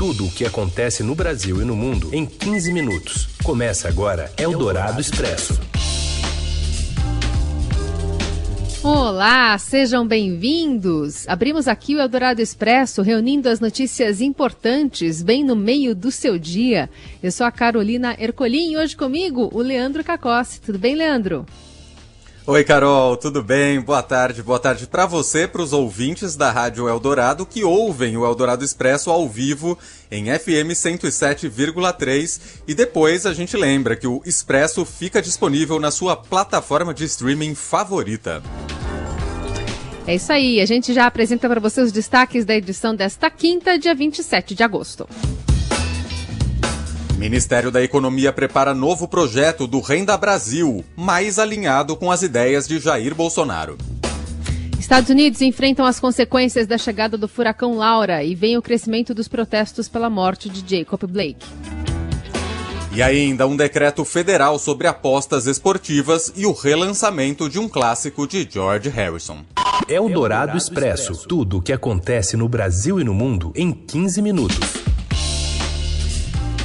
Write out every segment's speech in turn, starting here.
Tudo o que acontece no Brasil e no mundo em 15 minutos. Começa agora Eldorado Expresso. Olá, sejam bem-vindos! Abrimos aqui o Eldorado Expresso, reunindo as notícias importantes bem no meio do seu dia. Eu sou a Carolina Ercolim e hoje comigo o Leandro Cacossi. Tudo bem, Leandro? Oi, Carol, tudo bem? Boa tarde, boa tarde para você, para os ouvintes da Rádio Eldorado que ouvem o Eldorado Expresso ao vivo em FM 107,3 e depois a gente lembra que o Expresso fica disponível na sua plataforma de streaming favorita. É isso aí, a gente já apresenta para você os destaques da edição desta quinta, dia 27 de agosto. Ministério da Economia prepara novo projeto do Renda Brasil, mais alinhado com as ideias de Jair Bolsonaro. Estados Unidos enfrentam as consequências da chegada do furacão Laura e vem o crescimento dos protestos pela morte de Jacob Blake. E ainda um decreto federal sobre apostas esportivas e o relançamento de um clássico de George Harrison. É o Dourado Expresso. Tudo o que acontece no Brasil e no mundo em 15 minutos.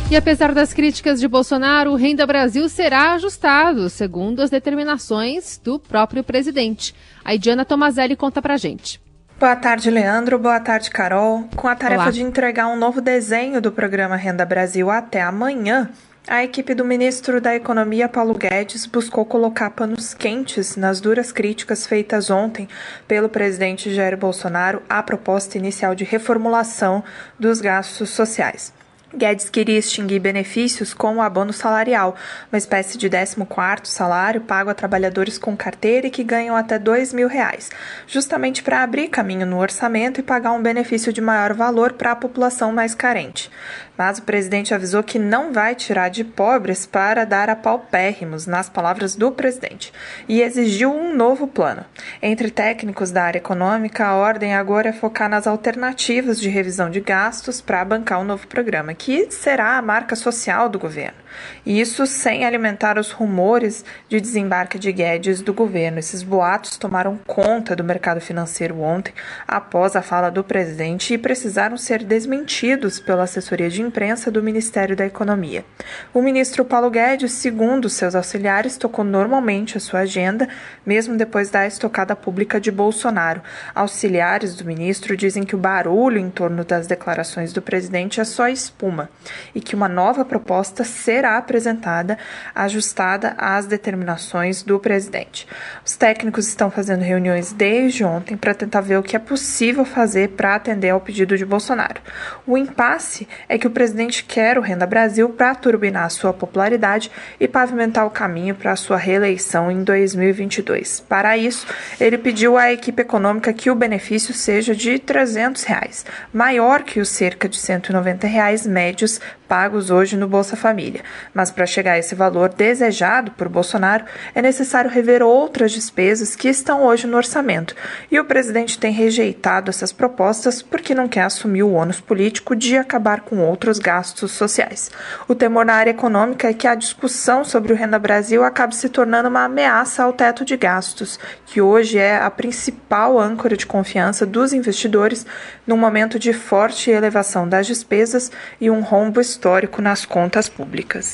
E apesar das críticas de Bolsonaro, o Renda Brasil será ajustado, segundo as determinações do próprio presidente. A Diana Tomazelli conta pra gente. Boa tarde, Leandro. Boa tarde, Carol. Com a tarefa Olá. de entregar um novo desenho do programa Renda Brasil até amanhã, a equipe do ministro da Economia, Paulo Guedes, buscou colocar panos quentes nas duras críticas feitas ontem pelo presidente Jair Bolsonaro à proposta inicial de reformulação dos gastos sociais. Guedes queria extinguir benefícios como o abono salarial, uma espécie de 14º salário pago a trabalhadores com carteira e que ganham até R$ mil reais, justamente para abrir caminho no orçamento e pagar um benefício de maior valor para a população mais carente. Mas o presidente avisou que não vai tirar de pobres para dar a paupérrimos, nas palavras do presidente, e exigiu um novo plano. Entre técnicos da área econômica, a ordem agora é focar nas alternativas de revisão de gastos para bancar o um novo programa, que será a marca social do governo. E isso sem alimentar os rumores de desembarque de Guedes do governo. Esses boatos tomaram conta do mercado financeiro ontem, após a fala do presidente, e precisaram ser desmentidos pela assessoria de imprensa do Ministério da Economia. O ministro Paulo Guedes, segundo seus auxiliares, tocou normalmente a sua agenda, mesmo depois da estocada pública de Bolsonaro. Auxiliares do ministro dizem que o barulho em torno das declarações do presidente é só espuma e que uma nova proposta será será apresentada ajustada às determinações do presidente. Os técnicos estão fazendo reuniões desde ontem para tentar ver o que é possível fazer para atender ao pedido de Bolsonaro. O impasse é que o presidente quer o Renda Brasil para turbinar sua popularidade e pavimentar o caminho para sua reeleição em 2022. Para isso, ele pediu à equipe econômica que o benefício seja de 300 reais, maior que os cerca de 190 reais médios pagos hoje no Bolsa Família. Mas para chegar a esse valor desejado por Bolsonaro, é necessário rever outras despesas que estão hoje no orçamento. E o presidente tem rejeitado essas propostas porque não quer assumir o ônus político de acabar com outros gastos sociais. O temor na área econômica é que a discussão sobre o Renda Brasil acabe se tornando uma ameaça ao teto de gastos, que hoje é a principal âncora de confiança dos investidores num momento de forte elevação das despesas e um rombo histórico nas contas públicas.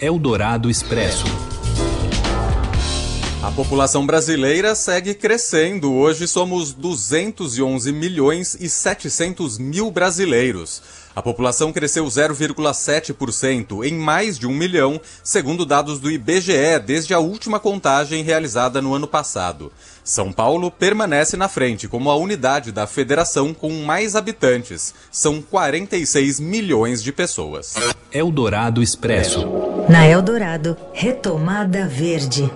Eldorado Expresso. A população brasileira segue crescendo. Hoje somos 211 milhões e 700 mil brasileiros. A população cresceu 0,7% em mais de um milhão, segundo dados do IBGE, desde a última contagem realizada no ano passado. São Paulo permanece na frente como a unidade da federação com mais habitantes. São 46 milhões de pessoas. Eldorado Expresso. Na Eldorado, retomada verde.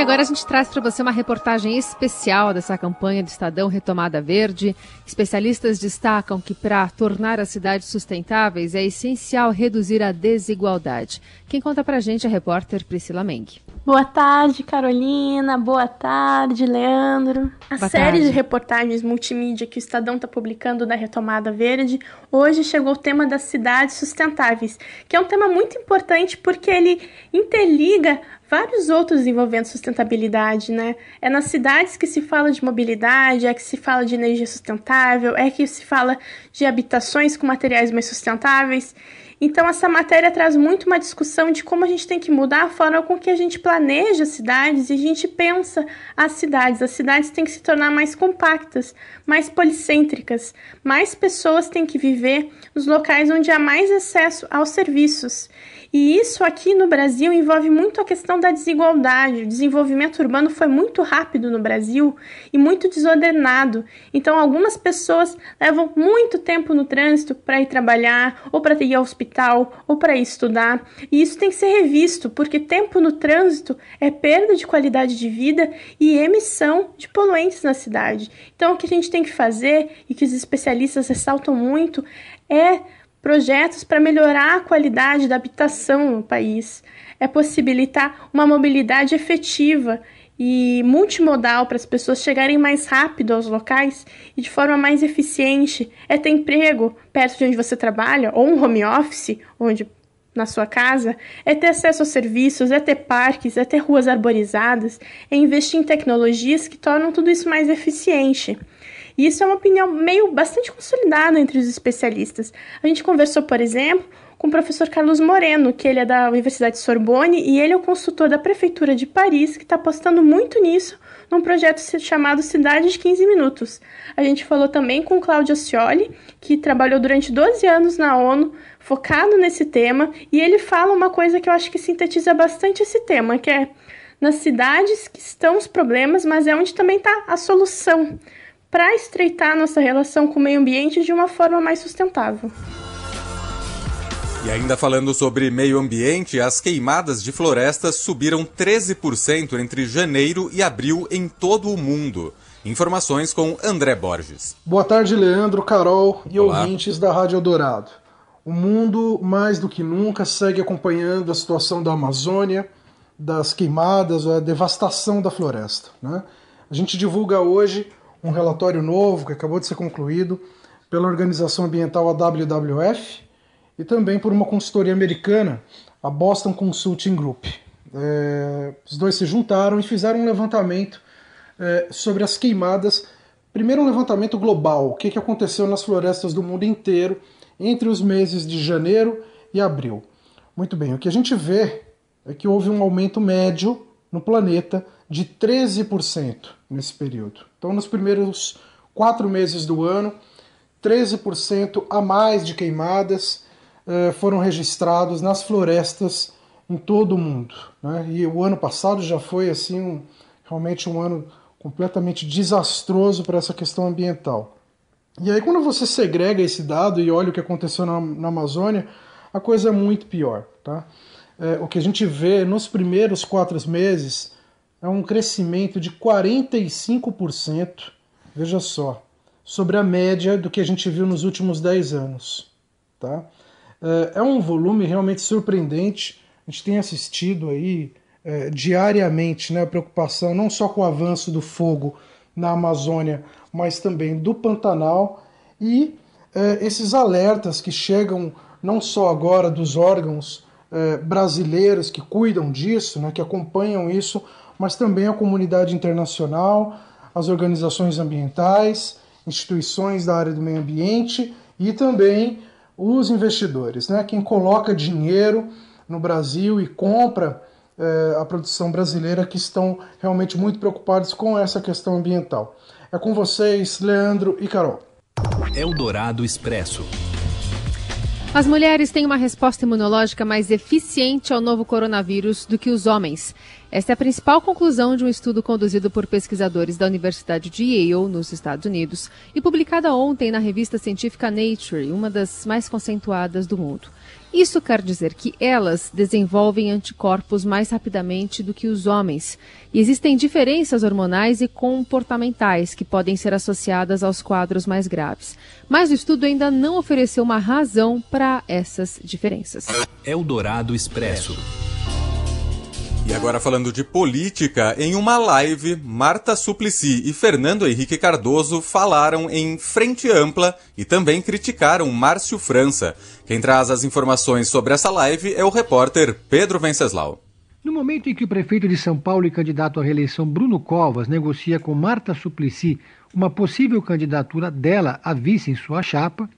E agora a gente traz para você uma reportagem especial dessa campanha do Estadão Retomada Verde. Especialistas destacam que para tornar as cidades sustentáveis é essencial reduzir a desigualdade. Quem conta para a gente é a repórter Priscila Meng. Boa tarde, Carolina. Boa tarde, Leandro. A Boa série tarde. de reportagens multimídia que o Estadão está publicando da Retomada Verde, hoje chegou o tema das cidades sustentáveis, que é um tema muito importante porque ele interliga vários outros envolvendo sustentabilidade, né? É nas cidades que se fala de mobilidade, é que se fala de energia sustentável, é que se fala de habitações com materiais mais sustentáveis. Então, essa matéria traz muito uma discussão de como a gente tem que mudar a forma com que a gente planeja as cidades e a gente pensa as cidades. As cidades têm que se tornar mais compactas, mais policêntricas. Mais pessoas têm que viver nos locais onde há mais acesso aos serviços. E isso aqui no Brasil envolve muito a questão da desigualdade. O desenvolvimento urbano foi muito rápido no Brasil e muito desordenado. Então, algumas pessoas levam muito tempo no trânsito para ir trabalhar, ou para ir ao hospital, ou para ir estudar. E isso tem que ser revisto, porque tempo no trânsito é perda de qualidade de vida e emissão de poluentes na cidade. Então, o que a gente tem que fazer e que os especialistas ressaltam muito é projetos para melhorar a qualidade da habitação no país, é possibilitar uma mobilidade efetiva e multimodal para as pessoas chegarem mais rápido aos locais e de forma mais eficiente, é ter emprego perto de onde você trabalha ou um home office onde na sua casa, é ter acesso aos serviços, é ter parques, é ter ruas arborizadas, é investir em tecnologias que tornam tudo isso mais eficiente. E isso é uma opinião meio bastante consolidada entre os especialistas. A gente conversou, por exemplo, com o professor Carlos Moreno, que ele é da Universidade Sorbonne e ele é o consultor da Prefeitura de Paris, que está apostando muito nisso num projeto chamado Cidade de 15 Minutos. A gente falou também com Cláudio Scioli, que trabalhou durante 12 anos na ONU, focado nesse tema, e ele fala uma coisa que eu acho que sintetiza bastante esse tema, que é nas cidades que estão os problemas, mas é onde também está a solução para estreitar nossa relação com o meio ambiente de uma forma mais sustentável. E ainda falando sobre meio ambiente, as queimadas de florestas subiram 13% entre janeiro e abril em todo o mundo. Informações com André Borges. Boa tarde, Leandro, Carol e Olá. ouvintes da Rádio Eldorado. O mundo, mais do que nunca, segue acompanhando a situação da Amazônia, das queimadas, a devastação da floresta. Né? A gente divulga hoje um relatório novo que acabou de ser concluído pela organização ambiental a WWF e também por uma consultoria americana, a Boston Consulting Group. É, os dois se juntaram e fizeram um levantamento é, sobre as queimadas. Primeiro, um levantamento global: o que, que aconteceu nas florestas do mundo inteiro entre os meses de janeiro e abril. Muito bem, o que a gente vê é que houve um aumento médio no planeta de 13% nesse período. Então, nos primeiros quatro meses do ano, 13% a mais de queimadas eh, foram registrados nas florestas em todo o mundo. Né? E o ano passado já foi assim um, realmente um ano completamente desastroso para essa questão ambiental. E aí, quando você segrega esse dado e olha o que aconteceu na, na Amazônia, a coisa é muito pior. Tá? É, o que a gente vê nos primeiros quatro meses é um crescimento de 45%, veja só, sobre a média do que a gente viu nos últimos 10 anos. Tá? É, é um volume realmente surpreendente. A gente tem assistido aí é, diariamente né, a preocupação não só com o avanço do fogo na Amazônia, mas também do Pantanal e é, esses alertas que chegam não só agora dos órgãos é, brasileiros que cuidam disso, né, que acompanham isso, mas também a comunidade internacional, as organizações ambientais, instituições da área do meio ambiente e também os investidores, né? quem coloca dinheiro no Brasil e compra eh, a produção brasileira que estão realmente muito preocupados com essa questão ambiental. É com vocês, Leandro e Carol. Eldorado Expresso. As mulheres têm uma resposta imunológica mais eficiente ao novo coronavírus do que os homens. Esta é a principal conclusão de um estudo conduzido por pesquisadores da Universidade de Yale, nos Estados Unidos, e publicada ontem na revista científica Nature, uma das mais conceituadas do mundo. Isso quer dizer que elas desenvolvem anticorpos mais rapidamente do que os homens. E existem diferenças hormonais e comportamentais que podem ser associadas aos quadros mais graves. Mas o estudo ainda não ofereceu uma razão para essas diferenças. Eldorado Expresso. E agora falando de política, em uma live, Marta Suplicy e Fernando Henrique Cardoso falaram em frente ampla e também criticaram Márcio França. Quem traz as informações sobre essa live é o repórter Pedro Venceslau. No momento em que o prefeito de São Paulo e candidato à reeleição Bruno Covas negocia com Marta Suplicy uma possível candidatura dela a vice em sua chapa,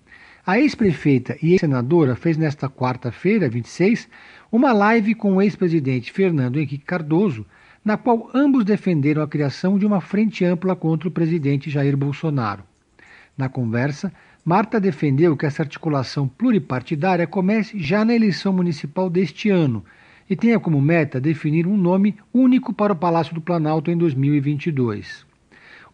a ex-prefeita e ex-senadora fez nesta quarta-feira, 26, uma live com o ex-presidente Fernando Henrique Cardoso, na qual ambos defenderam a criação de uma frente ampla contra o presidente Jair Bolsonaro. Na conversa, Marta defendeu que essa articulação pluripartidária comece já na eleição municipal deste ano e tenha como meta definir um nome único para o Palácio do Planalto em 2022.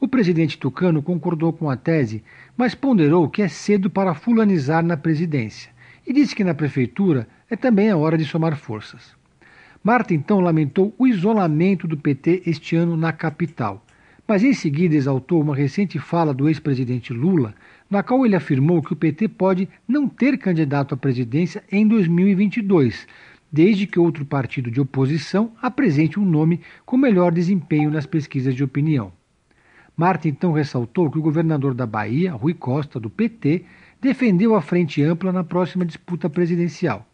O presidente Tucano concordou com a tese, mas ponderou que é cedo para fulanizar na presidência e disse que na prefeitura é também a hora de somar forças. Marta então lamentou o isolamento do PT este ano na capital, mas em seguida exaltou uma recente fala do ex-presidente Lula, na qual ele afirmou que o PT pode não ter candidato à presidência em 2022, desde que outro partido de oposição apresente um nome com melhor desempenho nas pesquisas de opinião. Marta então ressaltou que o governador da Bahia, Rui Costa, do PT, defendeu a frente ampla na próxima disputa presidencial.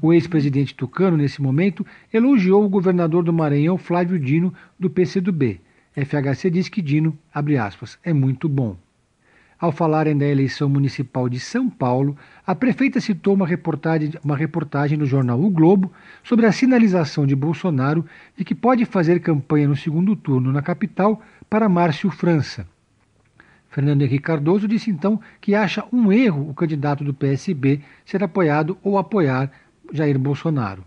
O ex-presidente Tucano, nesse momento, elogiou o governador do Maranhão, Flávio Dino, do PCdoB. FHC diz que Dino, abre aspas, é muito bom. Ao falarem da eleição municipal de São Paulo, a prefeita citou uma reportagem, uma reportagem no jornal O Globo sobre a sinalização de Bolsonaro de que pode fazer campanha no segundo turno na capital para Márcio França. Fernando Henrique Cardoso disse então que acha um erro o candidato do PSB ser apoiado ou apoiar Jair Bolsonaro.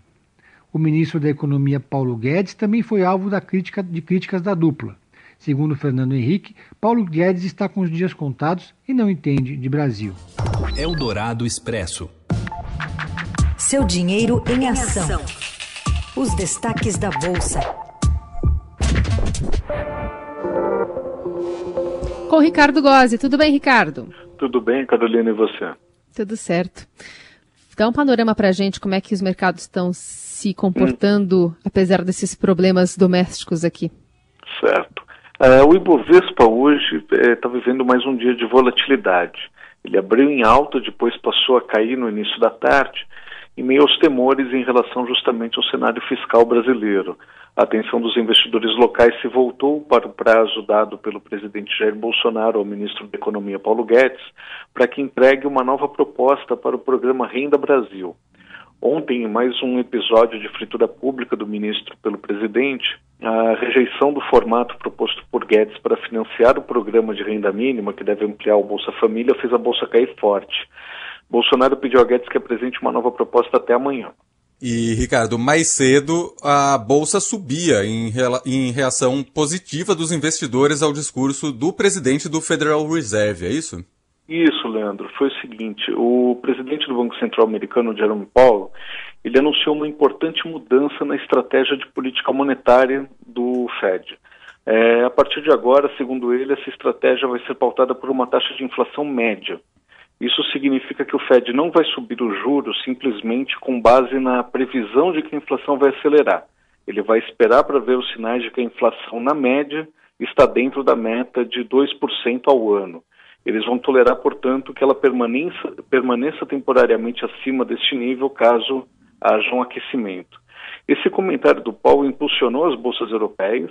O ministro da Economia Paulo Guedes também foi alvo da crítica, de críticas da dupla. Segundo Fernando Henrique, Paulo Guedes está com os dias contados e não entende de Brasil. Eldorado Expresso. Seu dinheiro em ação. Os destaques da Bolsa. Com Ricardo Gozzi. Tudo bem, Ricardo? Tudo bem, Carolina, e você? Tudo certo. Dá um panorama para a gente como é que os mercados estão se comportando, hum. apesar desses problemas domésticos aqui. Certo. Uh, o Ibovespa hoje está eh, vivendo mais um dia de volatilidade. Ele abriu em alta, depois passou a cair no início da tarde, em meio aos temores em relação justamente ao cenário fiscal brasileiro. A atenção dos investidores locais se voltou para o prazo dado pelo presidente Jair Bolsonaro ao ministro da Economia Paulo Guedes para que entregue uma nova proposta para o programa Renda Brasil. Ontem, em mais um episódio de fritura pública do ministro pelo presidente, a rejeição do formato proposto por Guedes para financiar o programa de renda mínima, que deve ampliar o Bolsa Família, fez a Bolsa cair forte. Bolsonaro pediu a Guedes que apresente uma nova proposta até amanhã. E, Ricardo, mais cedo a Bolsa subia em, em reação positiva dos investidores ao discurso do presidente do Federal Reserve, é isso? Isso, Leandro. Foi o seguinte: o presidente do Banco Central americano, Jerome Powell, ele anunciou uma importante mudança na estratégia de política monetária do Fed. É, a partir de agora, segundo ele, essa estratégia vai ser pautada por uma taxa de inflação média. Isso significa que o Fed não vai subir os juros simplesmente com base na previsão de que a inflação vai acelerar. Ele vai esperar para ver os sinais de que a inflação, na média, está dentro da meta de 2% ao ano. Eles vão tolerar, portanto, que ela permaneça, permaneça temporariamente acima deste nível caso haja um aquecimento. Esse comentário do Paulo impulsionou as bolsas europeias,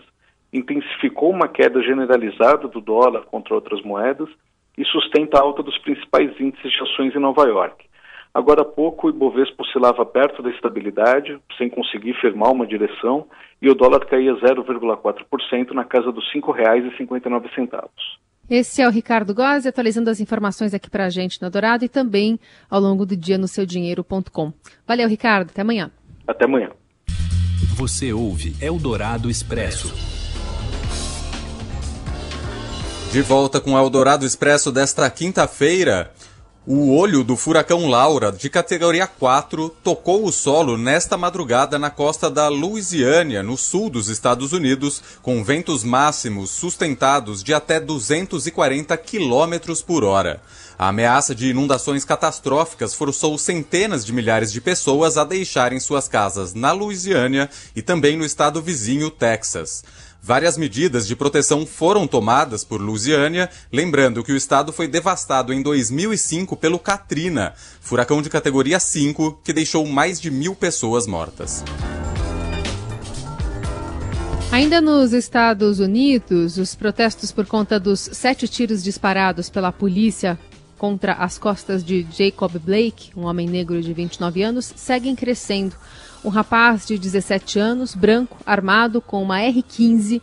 intensificou uma queda generalizada do dólar contra outras moedas e sustenta a alta dos principais índices de ações em Nova York. Agora há pouco, o Ibovespa oscilava perto da estabilidade, sem conseguir firmar uma direção, e o dólar caía 0,4% na casa dos R$ 5,59. Esse é o Ricardo Gozzi atualizando as informações aqui para a gente no Dourado e também ao longo do dia no seudinheiro.com. Valeu, Ricardo. Até amanhã. Até amanhã. Você ouve Eldorado Expresso. De volta com Eldorado Expresso desta quinta-feira. O olho do furacão Laura, de categoria 4, tocou o solo nesta madrugada na costa da Louisiana, no sul dos Estados Unidos, com ventos máximos sustentados de até 240 km por hora. A ameaça de inundações catastróficas forçou centenas de milhares de pessoas a deixarem suas casas na Louisiana e também no estado vizinho, Texas. Várias medidas de proteção foram tomadas por Lusiânia, lembrando que o estado foi devastado em 2005 pelo Katrina, furacão de categoria 5 que deixou mais de mil pessoas mortas. Ainda nos Estados Unidos, os protestos por conta dos sete tiros disparados pela polícia contra as costas de Jacob Blake, um homem negro de 29 anos, seguem crescendo. Um rapaz de 17 anos, branco, armado com uma R-15,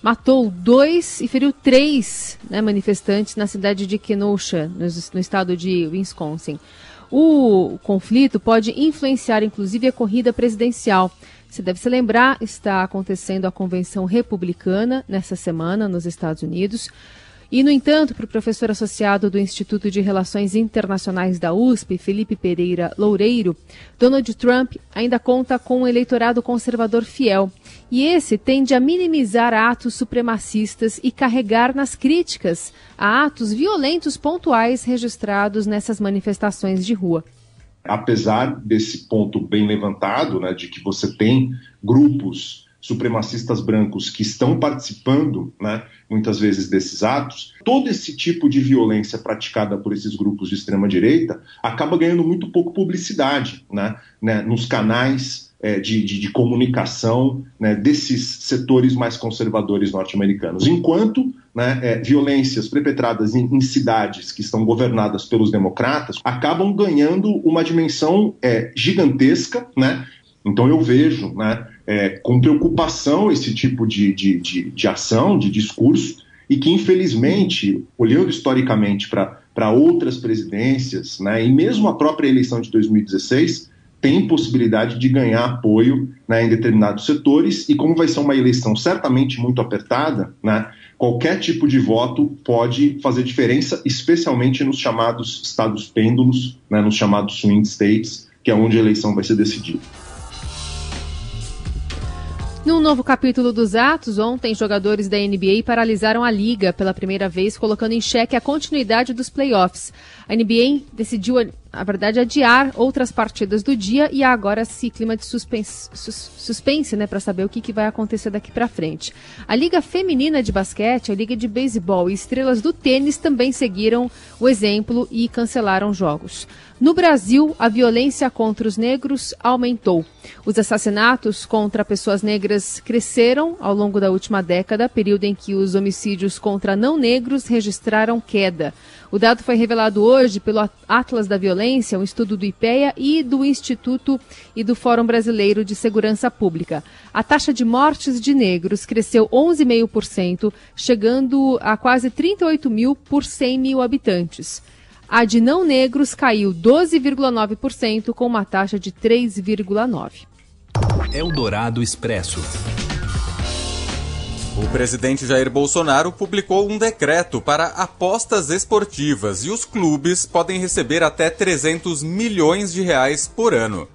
matou dois e feriu três né, manifestantes na cidade de Kenosha, no, no estado de Wisconsin. O conflito pode influenciar, inclusive, a corrida presidencial. Você deve se lembrar, está acontecendo a convenção republicana nessa semana nos Estados Unidos. E, no entanto, para o professor associado do Instituto de Relações Internacionais da USP, Felipe Pereira Loureiro, Donald Trump ainda conta com um eleitorado conservador fiel. E esse tende a minimizar atos supremacistas e carregar nas críticas a atos violentos pontuais registrados nessas manifestações de rua apesar desse ponto bem levantado, né, de que você tem grupos supremacistas brancos que estão participando, né, muitas vezes, desses atos, todo esse tipo de violência praticada por esses grupos de extrema-direita acaba ganhando muito pouco publicidade né, né nos canais é, de, de, de, comunicação né, desses setores mais conservadores norte-americanos. Enquanto né, é, violências perpetradas em, em, cidades que estão governadas pelos democratas acabam ganhando uma dimensão é, gigantesca, né? Então eu vejo, né, é, com preocupação esse tipo de, de, de, de ação, de discurso, e que, infelizmente, olhando historicamente para outras presidências, né, e mesmo a própria eleição de 2016, tem possibilidade de ganhar apoio né, em determinados setores, e como vai ser uma eleição certamente muito apertada, né, qualquer tipo de voto pode fazer diferença, especialmente nos chamados estados pêndulos, né, nos chamados swing states, que é onde a eleição vai ser decidida. Num novo capítulo dos atos, ontem jogadores da NBA paralisaram a liga pela primeira vez, colocando em xeque a continuidade dos playoffs. A NBA decidiu na verdade, adiar outras partidas do dia e agora esse clima de suspense, sus, suspense né, para saber o que, que vai acontecer daqui para frente. A Liga Feminina de Basquete, a Liga de Beisebol e estrelas do tênis também seguiram o exemplo e cancelaram jogos. No Brasil, a violência contra os negros aumentou. Os assassinatos contra pessoas negras cresceram ao longo da última década, período em que os homicídios contra não negros registraram queda. O dado foi revelado hoje pelo Atlas da Violência, um estudo do IPEA e do Instituto e do Fórum Brasileiro de Segurança Pública. A taxa de mortes de negros cresceu 11,5%, chegando a quase 38 mil por 100 mil habitantes. A de não negros caiu 12,9%, com uma taxa de 3,9%. Eldorado Expresso. O presidente Jair Bolsonaro publicou um decreto para apostas esportivas e os clubes podem receber até 300 milhões de reais por ano.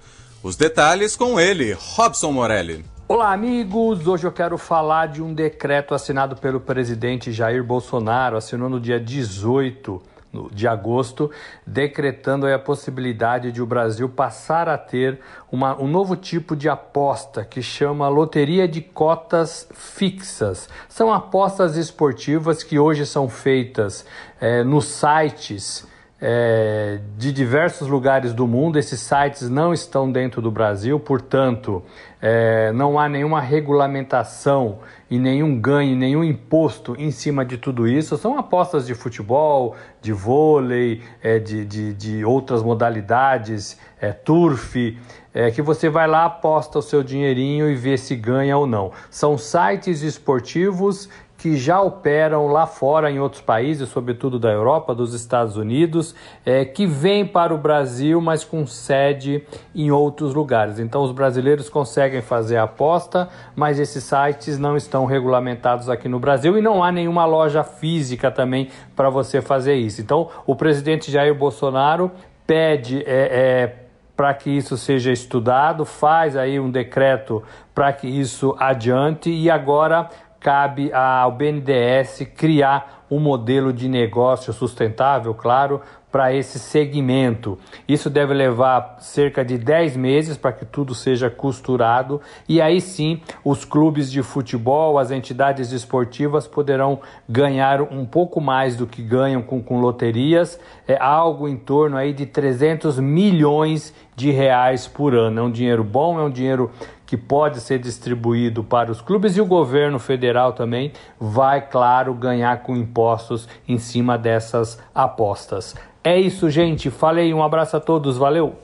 Os detalhes com ele, Robson Morelli. Olá, amigos! Hoje eu quero falar de um decreto assinado pelo presidente Jair Bolsonaro, assinou no dia 18 de agosto, decretando a possibilidade de o Brasil passar a ter uma, um novo tipo de aposta que chama loteria de cotas fixas. São apostas esportivas que hoje são feitas é, nos sites é, de diversos lugares do mundo. Esses sites não estão dentro do Brasil, portanto, é, não há nenhuma regulamentação e nenhum ganho, nenhum imposto em cima de tudo isso. São apostas de futebol, de vôlei, é, de, de, de, outras modalidades, é, turf, é, que você vai lá, aposta o seu dinheirinho e vê se ganha ou não. São sites esportivos que já operam lá fora em outros países, sobretudo da Europa, dos Estados Unidos, é, que vêm para o Brasil, mas com sede em outros lugares. Então, os brasileiros conseguem fazer a aposta, mas esses sites não estão regulamentados aqui no Brasil e não há nenhuma loja física também para você fazer isso. Então, o presidente Jair Bolsonaro pede é, é, para que isso seja estudado, faz aí um decreto para que isso adiante e agora cabe ao BNDES criar um modelo de negócio sustentável, claro, para esse segmento. Isso deve levar cerca de 10 meses para que tudo seja costurado e aí sim os clubes de futebol, as entidades esportivas poderão ganhar um pouco mais do que ganham com, com loterias, é algo em torno aí de 300 milhões de reais por ano. É um dinheiro bom, é um dinheiro que pode ser distribuído para os clubes e o governo federal também vai, claro, ganhar com impostos em cima dessas apostas. É isso, gente. Falei, um abraço a todos, valeu.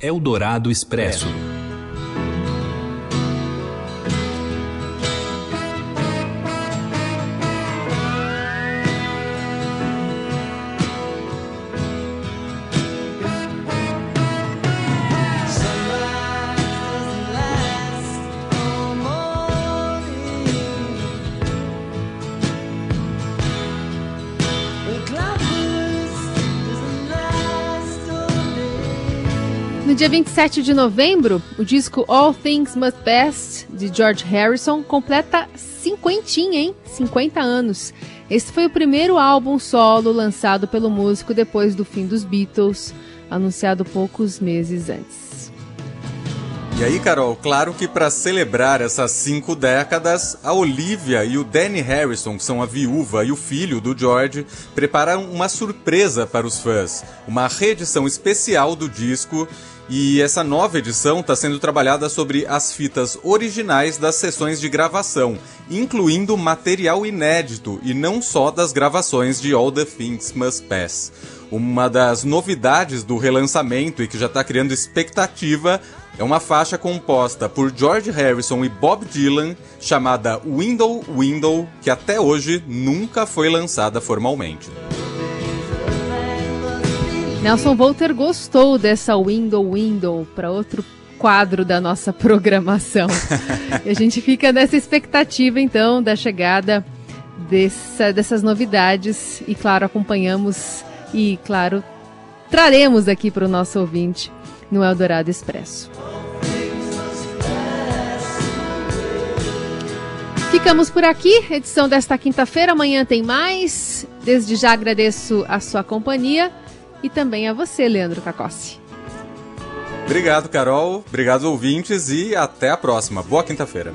Eldorado Expresso. No dia 27 de novembro, o disco All Things Must Pass, de George Harrison, completa cinquentinha, hein? 50 anos. Esse foi o primeiro álbum solo lançado pelo músico depois do fim dos Beatles, anunciado poucos meses antes. E aí, Carol, claro que para celebrar essas cinco décadas, a Olivia e o Danny Harrison, que são a viúva e o filho do George, prepararam uma surpresa para os fãs, uma reedição especial do disco e essa nova edição está sendo trabalhada sobre as fitas originais das sessões de gravação, incluindo material inédito e não só das gravações de All the Things Must Pass. Uma das novidades do relançamento e que já está criando expectativa é uma faixa composta por George Harrison e Bob Dylan, chamada Window Window, que até hoje nunca foi lançada formalmente. Nelson Volter gostou dessa Window Window para outro quadro da nossa programação. e a gente fica nessa expectativa, então, da chegada dessa, dessas novidades. E, claro, acompanhamos e, claro, traremos aqui para o nosso ouvinte no Eldorado Expresso. Ficamos por aqui, edição desta quinta-feira. Amanhã tem mais. Desde já agradeço a sua companhia e também a você, Leandro Cacossi. Obrigado, Carol. Obrigado, ouvintes, e até a próxima. Boa quinta-feira.